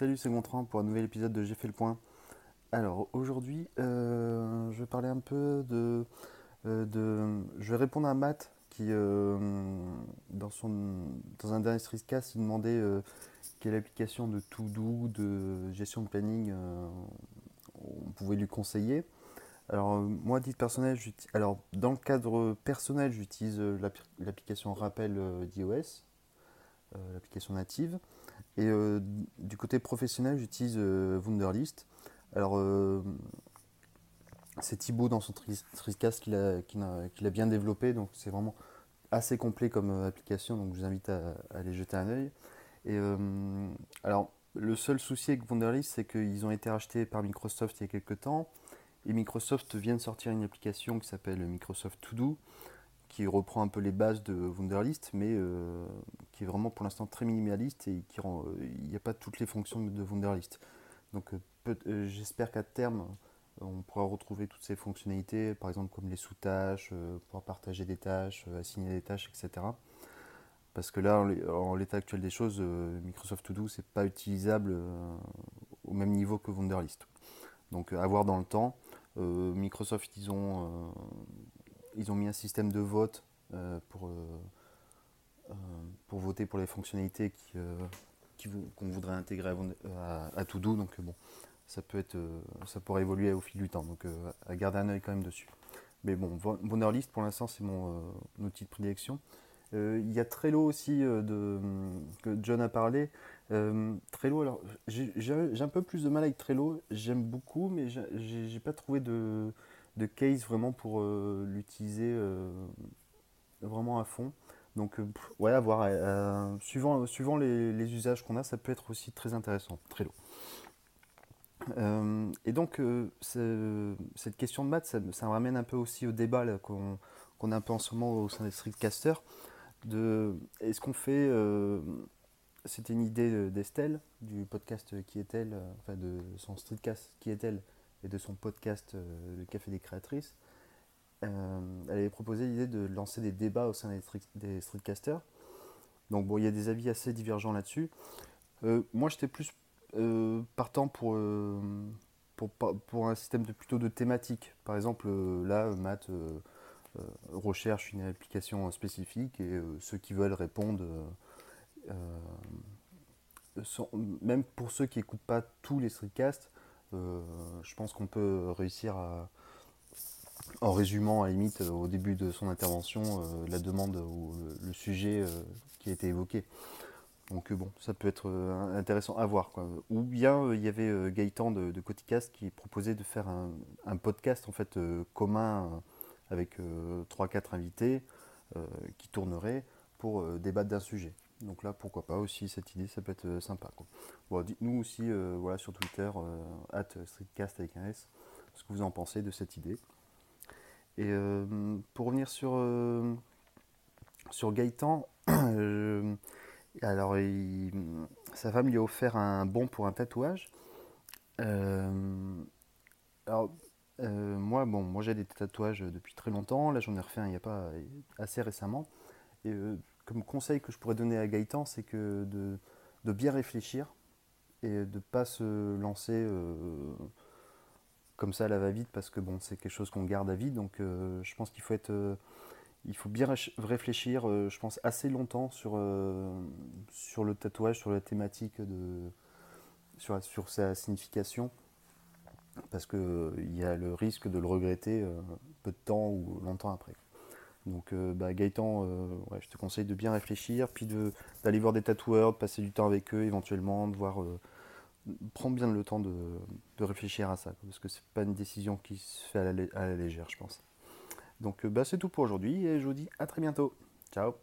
Salut, c'est Gontran pour un nouvel épisode de J'ai fait le point. Alors aujourd'hui, euh, je vais parler un peu de, euh, de- Je vais répondre à Matt qui, euh, dans, son, dans un dernier streetcast, demandait quelle application de to-do, de gestion de planning on pouvait lui conseiller. Alors moi, à titre personnel, alors dans le cadre personnel, j'utilise l'appli- l'application Rappel d'iOS, l'application native. Et euh, du côté professionnel, j'utilise euh, Wunderlist. Alors, euh, c'est Thibaut dans son tri- Tricast qui l'a qui bien développé, donc c'est vraiment assez complet comme euh, application, donc je vous invite à, aller jeter un œil. Et euh, alors, le seul souci avec Wunderlist, c'est qu'ils ont été rachetés par Microsoft il y a quelques temps, et Microsoft vient de sortir une application qui s'appelle Microsoft To Do, qui reprend un peu les bases de Wunderlist, mais euh, qui est vraiment pour l'instant très minimaliste et qui rend, euh, il n'y a pas toutes les fonctions de Wunderlist. Donc euh, euh, j'espère qu'à terme, on pourra retrouver toutes ces fonctionnalités, par exemple comme les sous-tâches, pouvoir partager des tâches, assigner des tâches, etc. Parce que là, en l'é- en l'état actuel des choses, Microsoft To Do, c'est pas utilisable au même niveau que Wunderlist. Donc à voir dans le temps. Microsoft, ils ont, ils ont mis un système de vote pour, pour voter pour les fonctionnalités euh, qu'on voudrait intégrer à, Wund- à, à To Do. Donc euh, bon, ça peut être, euh, ça pourrait évoluer au fil du temps. Donc euh, à garder un œil quand même dessus. Mais bon, Wun- Wunderlist pour l'instant c'est mon euh, outil de prédilection. Euh, Il y a Trello aussi euh, de, que John a parlé. Euh, Trello, alors j'ai un peu plus de mal avec Trello. J'aime beaucoup, mais j'ai j'ai- pas trouvé de, case vraiment pour euh, l'utiliser euh, vraiment à fond. Donc, euh, pff, ouais, à voir. euh, suivant, les, usages qu'on a, ça peut être aussi très intéressant, Trello. Euh, et donc, euh, cette question de maths, ça, me ramène un peu aussi au débat qu'on a un peu en ce moment au sein des streetcasters. Est-ce qu'on fait. c'était une idée de- d'Estelle, du podcast Qui est-elle, enfin de son streetcast Qui est-elle, et de son podcast Le Café des Créatrices. Euh, elle avait proposé l'idée de lancer des débats au sein des, street- des streetcasters. Donc bon, il y a des avis assez divergents là-dessus. Euh, moi, j'étais plus euh, partant pour, pour, un système plutôt de thématique. Par exemple, là, Matt recherche une application spécifique et ceux qui veulent répondre, sont- même pour ceux qui n'écoutent pas tous les streetcasts, je pense qu'on peut réussir à, en résumant à limite euh, au début de son intervention euh, la demande ou le, le sujet euh, qui a été évoqué. Donc euh, bon, ça peut être euh, intéressant à voir. Ou bien euh, il y avait euh, Gaëtan de, Coticast qui proposait de faire un, podcast en fait euh, commun euh, avec euh, 3-4 invités euh, qui tourneraient pour euh, débattre d'un sujet. Donc là, pourquoi pas aussi cette idée, ça peut être euh, sympa. Dites-nous aussi euh, voilà, sur Twitter, euh, at streetcast avec un S, ce que vous en pensez de cette idée. Et euh, pour revenir sur, euh, Gaëtan, euh, alors sa femme lui a offert un bon pour un tatouage. Alors moi, bon, moi j'ai des tatouages depuis très longtemps. Là, j'en ai refait un il n'y a pas assez récemment. Et comme conseil que je pourrais donner à Gaëtan, c'est que de, bien réfléchir et de ne pas se lancer comme ça la va-vite parce que bon, c'est quelque chose qu'on garde à vie. Donc euh, je pense qu'il faut être, euh, il faut bien réfléchir, euh, je pense assez longtemps sur, sur le tatouage, sur la thématique de, sur, sur sa signification, parce que euh, il y a le risque de le regretter peu de temps ou longtemps après. Donc bah, Gaëtan, je te conseille de bien réfléchir, puis d'aller voir des tatoueurs, de passer du temps avec eux éventuellement, de voir, prendre bien le temps de, de réfléchir à ça, parce que c'est pas une décision qui se fait à la, lé- à la légère, je pense. Donc euh, bah, c'est tout pour aujourd'hui et je vous dis à très bientôt. Ciao